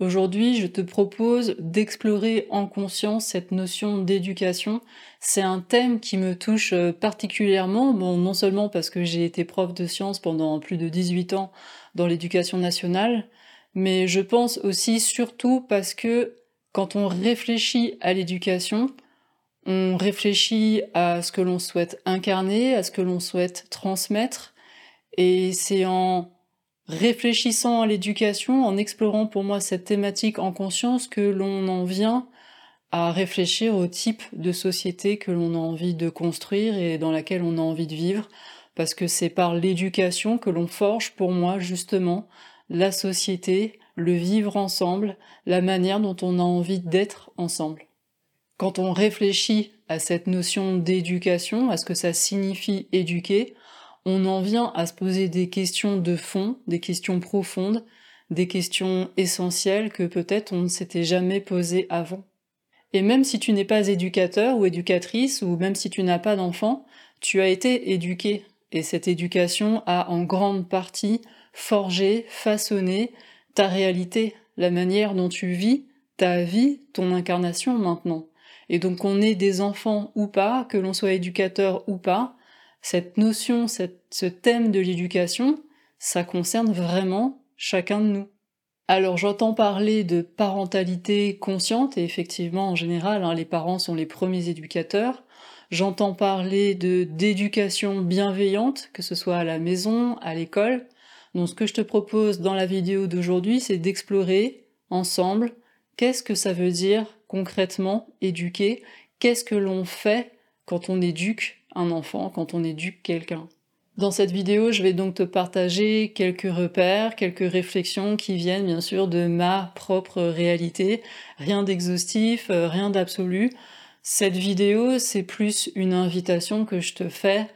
Aujourd'hui, je te propose d'explorer en conscience cette notion d'éducation. C'est un thème qui me touche euh, particulièrement, non seulement parce que j'ai été prof de sciences pendant plus de 18 ans dans l'éducation nationale, mais je pense aussi surtout parce que quand on réfléchit à l'éducation, on réfléchit à ce que l'on souhaite incarner, à ce que l'on souhaite transmettre, et c'est en réfléchissant à l'éducation, en explorant pour moi cette thématique en conscience, que l'on en vient à réfléchir au type de société que l'on a envie de construire et dans laquelle on a envie de vivre, parce que c'est par l'éducation que l'on forge pour moi justement la société, le vivre ensemble, la manière dont on a envie d'être ensemble. Quand on réfléchit à cette notion d'éducation, à ce que ça signifie éduquer, on en vient à se poser des questions de fond, des questions profondes, des questions essentielles que peut-être on ne s'était jamais posées avant. Et même si tu n'es pas éducateur ou éducatrice, ou même si tu n'as pas d'enfant, tu as été éduqué. Et cette éducation a en grande partie forgé, façonné ta réalité, la manière dont tu vis ta vie, ton incarnation maintenant. Et donc on est des enfants ou pas, que l'on soit éducateur ou pas, cette notion, ce thème de l'éducation, ça concerne vraiment chacun de nous. Alors j'entends parler de parentalité consciente, et effectivement en général hein, les parents sont les premiers éducateurs. J'entends parler de d'éducation bienveillante, que ce soit à la maison, à l'école. Donc ce que je te propose dans la vidéo d'aujourd'hui, c'est d'explorer ensemble qu'est-ce que ça veut dire concrètement éduquer, qu'est-ce que l'on fait quand on éduque un enfant, quand on éduque quelqu'un. Dans cette vidéo, je vais donc te partager quelques repères, quelques réflexions qui viennent bien sûr de ma propre réalité. Rien d'exhaustif, euh, rien d'absolu. Cette vidéo, c'est plus une invitation que je te fais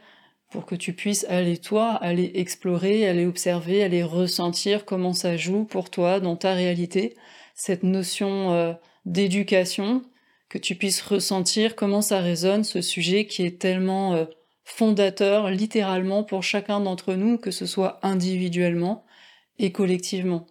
pour que tu puisses aller toi, aller explorer, aller observer, aller ressentir comment ça joue pour toi dans ta réalité, cette notion euh, d'éducation, que tu puisses ressentir comment ça résonne, ce sujet qui est tellement euh, fondateur, littéralement, pour chacun d'entre nous, que ce soit individuellement et collectivement.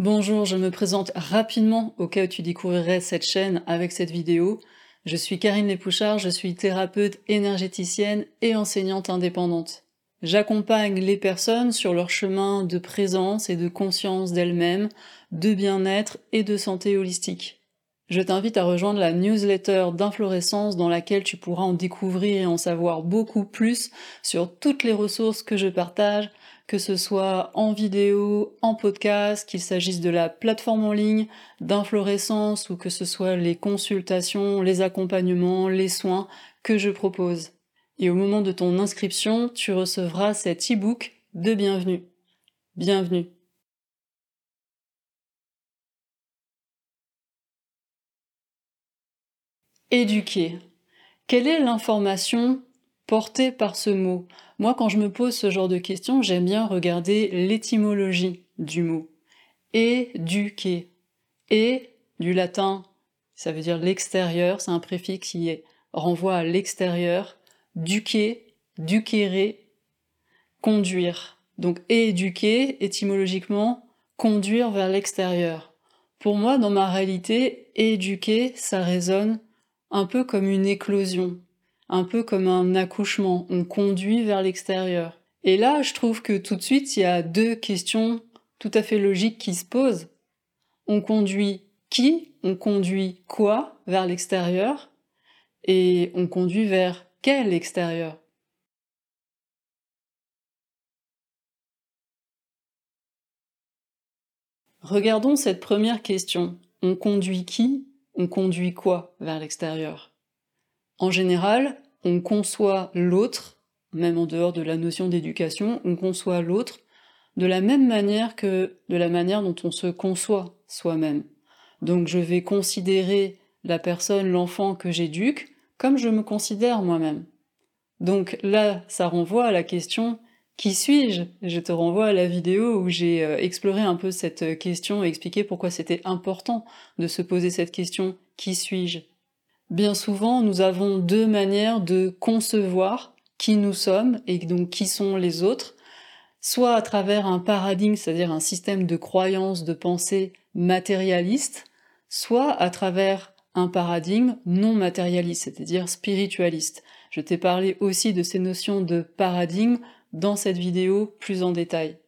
Bonjour, je me présente rapidement au cas où tu découvrirais cette chaîne avec cette vidéo. Je suis Karine Lépouchard, je suis thérapeute énergéticienne et enseignante indépendante. J'accompagne les personnes sur leur chemin de présence et de conscience d'elles-mêmes, de bien-être et de santé holistique. Je t'invite à rejoindre la newsletter d'inflorescence dans laquelle tu pourras en découvrir et en savoir beaucoup plus sur toutes les ressources que je partage, que ce soit en vidéo, en podcast, qu'il s'agisse de la plateforme en ligne, d'inflorescence ou que ce soit les consultations, les accompagnements, les soins que je propose et au moment de ton inscription, tu recevras cet e-book de bienvenue. Bienvenue. Éduquer. Quelle est l'information portée par ce mot? Moi, quand je me pose ce genre de questions, j'aime bien regarder l'étymologie du mot. Éduquer. Et du latin, ça veut dire l'extérieur, c'est un préfixe qui renvoie à l'extérieur duquer, duquérer, conduire. Donc éduquer, étymologiquement, conduire vers l'extérieur. Pour moi, dans ma réalité, éduquer, ça résonne un peu comme une éclosion, un peu comme un accouchement. On conduit vers l'extérieur. Et là, je trouve que tout de suite, il y a deux questions tout à fait logiques qui se posent. On conduit qui? On conduit quoi? Vers l'extérieur Et on conduit vers quel extérieur? Regardons cette première question. On conduit qui? On conduit quoi vers l'extérieur? En général, on conçoit l'autre, même en dehors de la notion d'éducation, on conçoit l'autre de la même manière que de la manière dont on se conçoit soi-même. Donc je vais considérer la personne, l'enfant que j'éduque, comme je me considère moi-même. Donc là, ça renvoie à la question qui suis-je? Je te renvoie à la vidéo où j'ai euh, exploré un peu cette question et expliqué pourquoi c'était important de se poser cette question qui suis-je? Bien souvent, nous avons deux manières de concevoir qui nous sommes et donc qui sont les autres, soit à travers un paradigme, c'est-à-dire un système de croyances, de pensée matérialiste, soit à travers un paradigme non matérialiste, c'est-à-dire spiritualiste. Je t'ai parlé aussi de ces notions de paradigme dans cette vidéo plus en détail.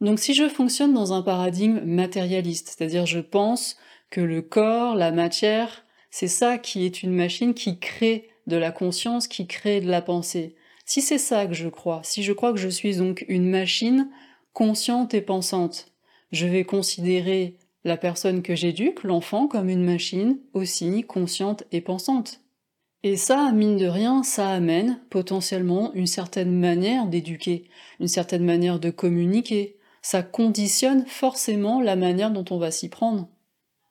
Donc si je fonctionne dans un paradigme matérialiste, c'est-à-dire je pense que le corps, la matière, c'est ça qui est une machine qui crée de la conscience, qui crée de la pensée. Si c'est ça que je crois, si je crois que je suis donc une machine consciente et pensante, je vais considérer la personne que j'éduque, l'enfant, comme une machine aussi consciente et pensante. Et ça, mine de rien, ça amène potentiellement une certaine manière d'éduquer, une certaine manière de communiquer. Ça conditionne forcément la manière dont on va s'y prendre.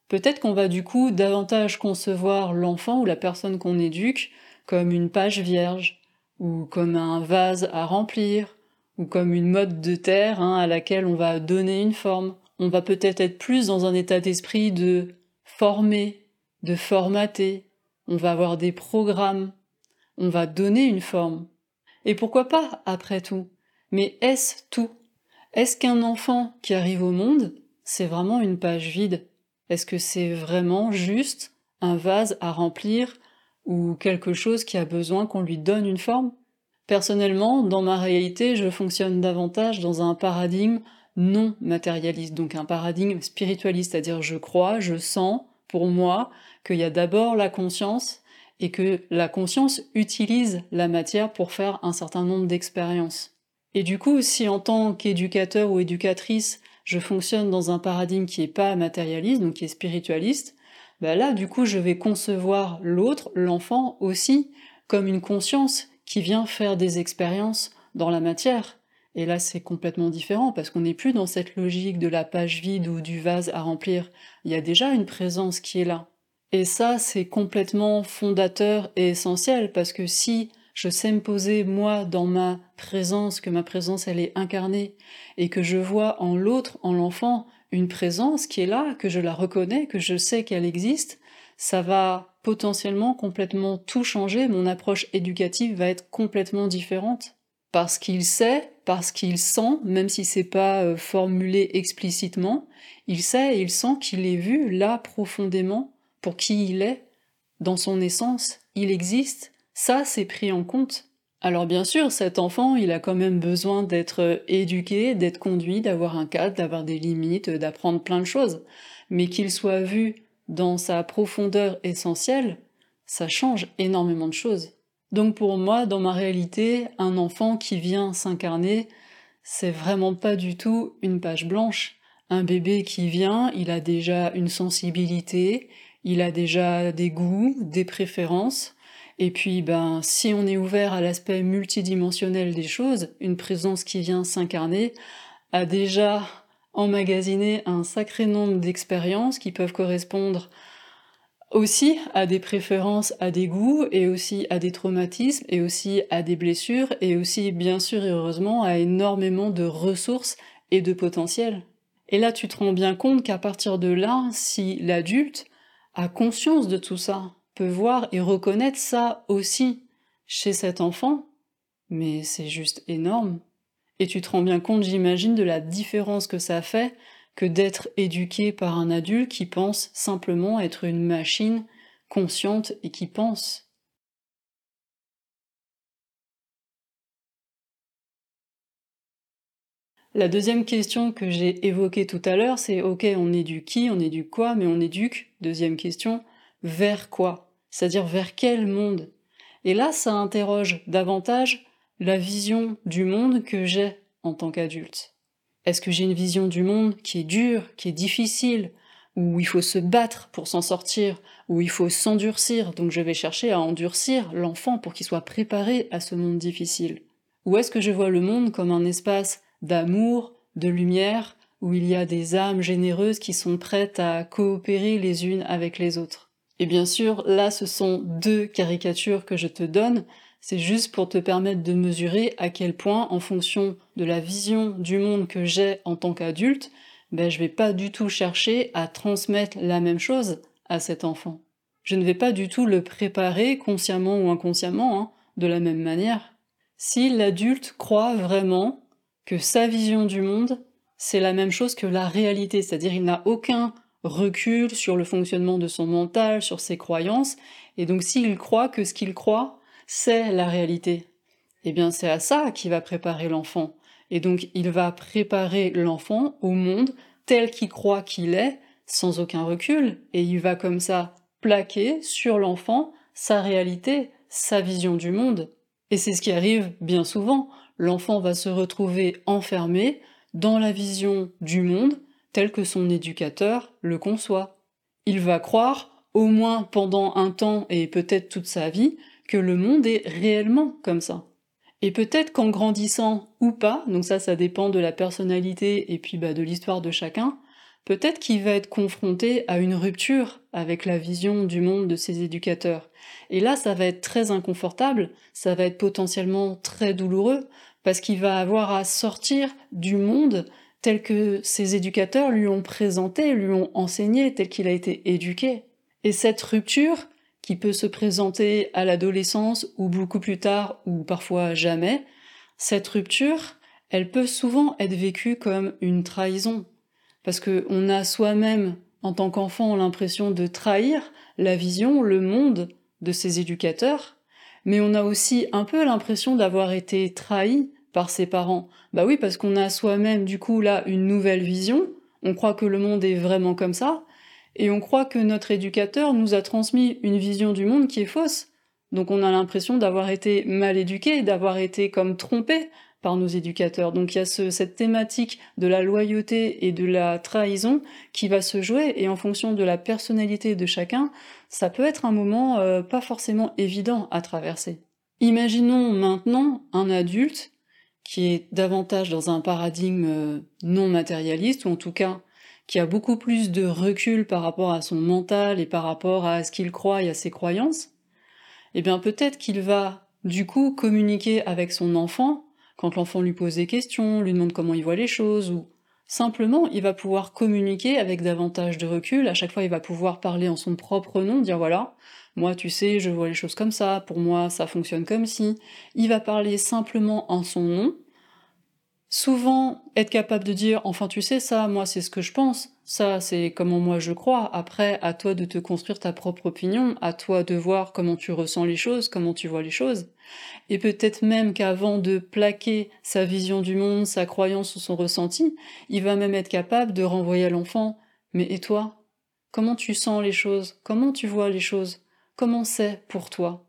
Peut-être qu'on va du coup davantage concevoir l'enfant ou la personne qu'on éduque comme une page vierge, ou comme un vase à remplir, ou comme une mode de terre hein, à laquelle on va donner une forme. On va peut-être être plus dans un état d'esprit de former, de formater, on va avoir des programmes, on va donner une forme. Et pourquoi pas, après tout? Mais est-ce tout? Est-ce qu'un enfant qui arrive au monde, c'est vraiment une page vide? Est-ce que c'est vraiment juste un vase à remplir ou quelque chose qui a besoin qu'on lui donne une forme? Personnellement, dans ma réalité, je fonctionne davantage dans un paradigme non matérialiste, donc un paradigme spiritualiste, c'est-à-dire je crois, je sens, pour moi, qu'il y a d'abord la conscience et que la conscience utilise la matière pour faire un certain nombre d'expériences. Et du coup, si en tant qu'éducateur ou éducatrice, je fonctionne dans un paradigme qui est pas matérialiste, donc qui est spiritualiste, bah là, du coup, je vais concevoir l'autre, l'enfant aussi, comme une conscience qui vient faire des expériences dans la matière. Et là, c'est complètement différent parce qu'on n'est plus dans cette logique de la page vide ou du vase à remplir. Il y a déjà une présence qui est là. Et ça, c'est complètement fondateur et essentiel parce que si je sais me poser moi dans ma présence, que ma présence elle est incarnée, et que je vois en l'autre, en l'enfant, une présence qui est là, que je la reconnais, que je sais qu'elle existe, ça va potentiellement complètement tout changer, mon approche éducative va être complètement différente. Parce qu'il sait, parce qu'il sent, même si c'est pas euh, formulé explicitement, il sait et il sent qu'il est vu là profondément pour qui il est, dans son essence, il existe, ça c'est pris en compte. Alors bien sûr, cet enfant, il a quand même besoin d'être éduqué, d'être conduit, d'avoir un cadre, d'avoir des limites, d'apprendre plein de choses. Mais qu'il soit vu dans sa profondeur essentielle, ça change énormément de choses. Donc pour moi, dans ma réalité, un enfant qui vient s'incarner, c'est vraiment pas du tout une page blanche. Un bébé qui vient, il a déjà une sensibilité, il a déjà des goûts, des préférences, et puis ben si on est ouvert à l'aspect multidimensionnel des choses, une présence qui vient s'incarner a déjà emmagasiné un sacré nombre d'expériences qui peuvent correspondre aussi à des préférences, à des goûts, et aussi à des traumatismes, et aussi à des blessures, et aussi bien sûr et heureusement à énormément de ressources et de potentiel. Et là tu te rends bien compte qu'à partir de là, si l'adulte a conscience de tout ça, peut voir et reconnaître ça aussi chez cet enfant, mais c'est juste énorme. Et tu te rends bien compte, j'imagine, de la différence que ça fait que d'être éduqué par un adulte qui pense simplement être une machine consciente et qui pense. La deuxième question que j'ai évoquée tout à l'heure, c'est ok, on éduque qui, on éduque quoi, mais on éduque, deuxième question, vers quoi? C'est-à-dire vers quel monde? Et là, ça interroge davantage la vision du monde que j'ai en tant qu'adulte. Est-ce que j'ai une vision du monde qui est dure, qui est difficile, où il faut se battre pour s'en sortir, où il faut s'endurcir, donc je vais chercher à endurcir l'enfant pour qu'il soit préparé à ce monde difficile Ou est-ce que je vois le monde comme un espace d'amour, de lumière, où il y a des âmes généreuses qui sont prêtes à coopérer les unes avec les autres? Et bien sûr, là, ce sont deux caricatures que je te donne, c'est juste pour te permettre de mesurer à quel point, en fonction de la vision du monde que j'ai en tant qu'adulte, ben, je vais pas du tout chercher à transmettre la même chose à cet enfant. Je ne vais pas du tout le préparer, consciemment ou inconsciemment, hein, de la même manière. Si l'adulte croit vraiment que sa vision du monde, c'est la même chose que la réalité, c'est-à-dire il n'a aucun recul sur le fonctionnement de son mental, sur ses croyances, et donc s'il croit que ce qu'il croit, c'est la réalité, eh bien c'est à ça qu'il va préparer l'enfant. Et donc il va préparer l'enfant au monde tel qu'il croit qu'il est, sans aucun recul, et il va comme ça plaquer sur l'enfant sa réalité, sa vision du monde. Et c'est ce qui arrive bien souvent. L'enfant va se retrouver enfermé dans la vision du monde telle que son éducateur le conçoit. Il va croire, au moins pendant un temps et peut-être toute sa vie, que le monde est réellement comme ça. Et peut-être qu'en grandissant ou pas, donc ça ça dépend de la personnalité et puis bah, de l'histoire de chacun, peut-être qu'il va être confronté à une rupture avec la vision du monde de ses éducateurs. Et là, ça va être très inconfortable, ça va être potentiellement très douloureux, parce qu'il va avoir à sortir du monde tel que ses éducateurs lui ont présenté, lui ont enseigné, tel qu'il a été éduqué. Et cette rupture, qui peut se présenter à l'adolescence ou beaucoup plus tard ou parfois jamais, cette rupture, elle peut souvent être vécue comme une trahison. Parce qu'on a soi-même, en tant qu'enfant, l'impression de trahir la vision, le monde de ses éducateurs, mais on a aussi un peu l'impression d'avoir été trahi par ses parents. Bah oui, parce qu'on a soi-même, du coup, là, une nouvelle vision, on croit que le monde est vraiment comme ça, et on croit que notre éducateur nous a transmis une vision du monde qui est fausse. Donc on a l'impression d'avoir été mal éduqué, d'avoir été comme trompé par nos éducateurs. Donc il y a cette thématique de la loyauté et de la trahison qui va se jouer et en fonction de la personnalité de chacun, ça peut être un moment euh, pas forcément évident à traverser. Imaginons maintenant un adulte qui est davantage dans un paradigme euh, non matérialiste ou en tout cas qui a beaucoup plus de recul par rapport à son mental et par rapport à ce qu'il croit et à ses croyances, eh bien peut-être qu'il va du coup communiquer avec son enfant quand l'enfant lui pose des questions, lui demande comment il voit les choses, ou simplement il va pouvoir communiquer avec davantage de recul, à chaque fois il va pouvoir parler en son propre nom, dire voilà, moi tu sais, je vois les choses comme ça, pour moi ça fonctionne comme si, il va parler simplement en son nom, souvent être capable de dire enfin tu sais ça moi c'est ce que je pense. Ça c'est comment moi je crois. Après à toi de te construire ta propre opinion. À toi de voir comment tu ressens les choses comment tu vois les choses. Et peut-être même qu'avant de plaquer sa vision du monde sa croyance ou son ressenti il va même être capable de renvoyer à l'enfant. Mais et toi? Comment tu sens les choses? Comment tu vois les choses? Comment c'est pour toi?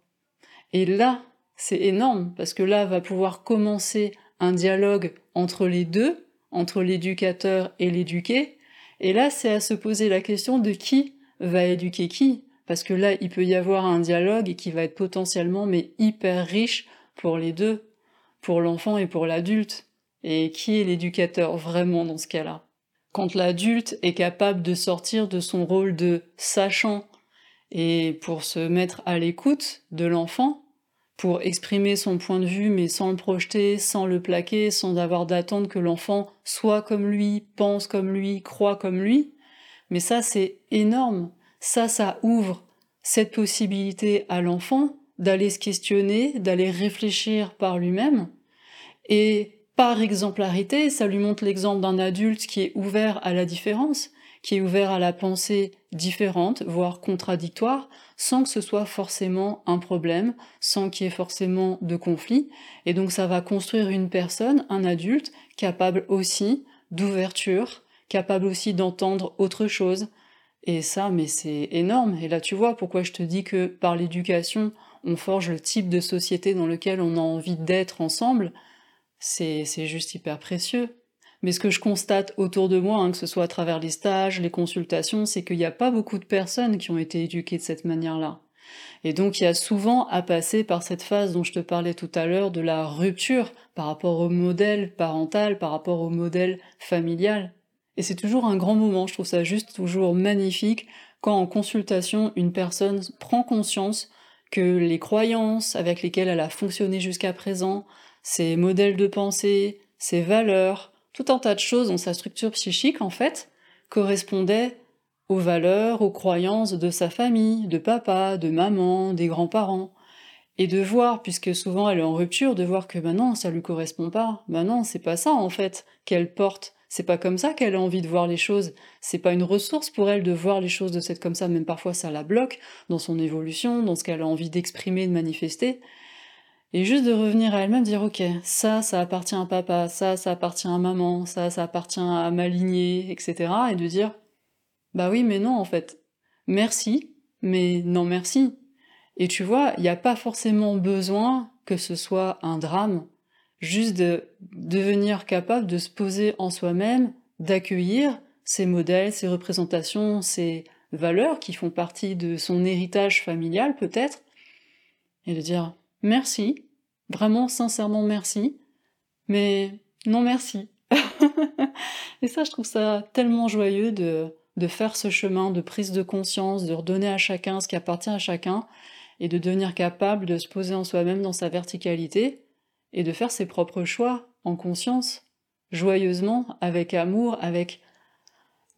Et là c'est énorme parce que là va pouvoir commencer un dialogue entre les deux, entre l'éducateur et l'éduqué, et là c'est à se poser la question de qui va éduquer qui, parce que là il peut y avoir un dialogue qui va être potentiellement mais hyper riche pour les deux, pour l'enfant et pour l'adulte. Et qui est l'éducateur vraiment dans ce cas-là? Quand l'adulte est capable de sortir de son rôle de sachant et pour se mettre à l'écoute de l'enfant, pour exprimer son point de vue, mais sans le projeter, sans le plaquer, sans avoir d'attente que l'enfant soit comme lui, pense comme lui, croit comme lui. Mais ça, c'est énorme. Ça, ça ouvre cette possibilité à l'enfant d'aller se questionner, d'aller réfléchir par lui-même. Et par exemplarité, ça lui montre l'exemple d'un adulte qui est ouvert à la différence, qui est ouvert à la pensée différente, voire contradictoire, sans que ce soit forcément un problème, sans qu'il y ait forcément de conflit. Et donc ça va construire une personne, un adulte, capable aussi d'ouverture, capable aussi d'entendre autre chose. Et ça, mais c'est énorme. Et là, tu vois pourquoi je te dis que par l'éducation, on forge le type de société dans lequel on a envie d'être ensemble. C'est juste hyper précieux. Mais ce que je constate autour de moi, hein, que ce soit à travers les stages, les consultations, c'est qu'il n'y a pas beaucoup de personnes qui ont été éduquées de cette manière-là. Et donc il y a souvent à passer par cette phase dont je te parlais tout à l'heure de la rupture par rapport au modèle parental, par rapport au modèle familial. Et c'est toujours un grand moment, je trouve ça juste toujours magnifique quand en consultation une personne prend conscience que les croyances avec lesquelles elle a fonctionné jusqu'à présent, ses modèles de pensée, ses valeurs, tout un tas de choses dans sa structure psychique en fait, correspondaient aux valeurs, aux croyances de sa famille, de papa, de maman, des grands-parents. Et de voir, puisque souvent elle est en rupture, de voir que maintenant non, ça lui correspond pas. Ben non, c'est pas ça en fait qu'elle porte. C'est pas comme ça qu'elle a envie de voir les choses. C'est pas une ressource pour elle de voir les choses de cette comme ça, même parfois ça la bloque dans son évolution, dans ce qu'elle a envie d'exprimer, de manifester. Et juste de revenir à elle-même, dire ok, ça, ça appartient à papa, ça, ça appartient à maman, ça, ça appartient à ma lignée, etc. Et de dire bah oui, mais non, en fait. Merci, mais non merci. Et tu vois, il n'y a pas forcément besoin que ce soit un drame, juste de devenir capable de se poser en soi-même, d'accueillir ces modèles, ces représentations, ces valeurs qui font partie de son héritage familial peut-être, et de dire merci, vraiment sincèrement merci, mais non merci. et ça, je trouve ça tellement joyeux de de faire ce chemin de prise de conscience, de redonner à chacun ce qui appartient à chacun, et de devenir capable de se poser en soi-même dans sa verticalité, et de faire ses propres choix en conscience, joyeusement, avec amour, avec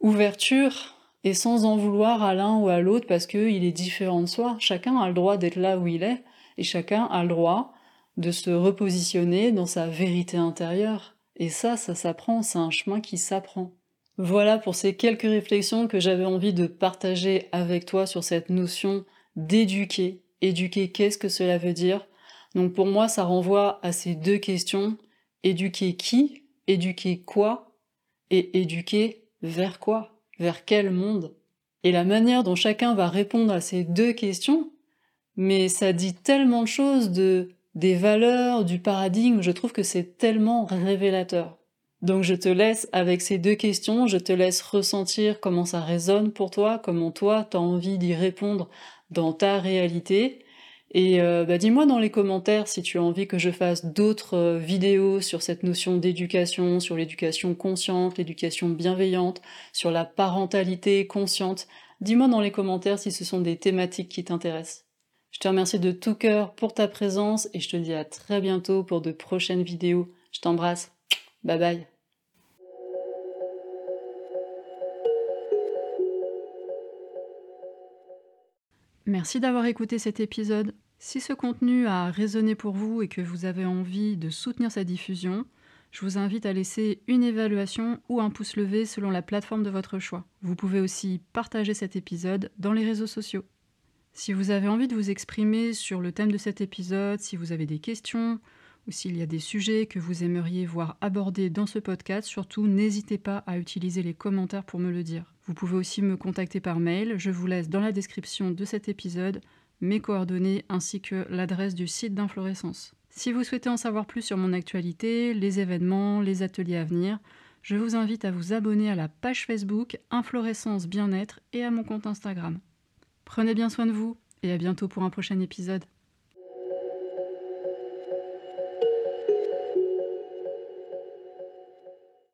ouverture, et sans en vouloir à l'un ou à l'autre parce qu'il est différent de soi. Chacun a le droit d'être là où il est, et chacun a le droit de se repositionner dans sa vérité intérieure. Et ça, ça s'apprend, c'est un chemin qui s'apprend. Voilà pour ces quelques réflexions que j'avais envie de partager avec toi sur cette notion d'éduquer. Éduquer, qu'est-ce que cela veut dire? Donc pour moi, ça renvoie à ces deux questions. Éduquer qui? Éduquer quoi? Et éduquer vers quoi? Vers quel monde? Et la manière dont chacun va répondre à ces deux questions, mais ça dit tellement de choses de des valeurs, du paradigme, je trouve que c'est tellement révélateur. Donc je te laisse avec ces deux questions, je te laisse ressentir comment ça résonne pour toi, comment toi tu as envie d'y répondre dans ta réalité. Et euh, bah, dis-moi dans les commentaires si tu as envie que je fasse d'autres euh, vidéos sur cette notion d'éducation, sur l'éducation consciente, l'éducation bienveillante, sur la parentalité consciente. Dis-moi dans les commentaires si ce sont des thématiques qui t'intéressent. Je te remercie de tout cœur pour ta présence et je te dis à très bientôt pour de prochaines vidéos. Je t'embrasse. Bye bye. Merci d'avoir écouté cet épisode. Si ce contenu a résonné pour vous et que vous avez envie de soutenir sa diffusion, je vous invite à laisser une évaluation ou un pouce levé selon la plateforme de votre choix. Vous pouvez aussi partager cet épisode dans les réseaux sociaux. Si vous avez envie de vous exprimer sur le thème de cet épisode, si vous avez des questions ou s'il y a des sujets que vous aimeriez voir abordés dans ce podcast, surtout n'hésitez pas à utiliser les commentaires pour me le dire. Vous pouvez aussi me contacter par mail, je vous laisse dans la description de cet épisode mes coordonnées ainsi que l'adresse du site d'Inflorescence. Si vous souhaitez en savoir plus sur mon actualité, les événements, les ateliers à venir, je vous invite à vous abonner à la page Facebook Inflorescence Bien-être et à mon compte Instagram. Prenez bien soin de vous et à bientôt pour un prochain épisode.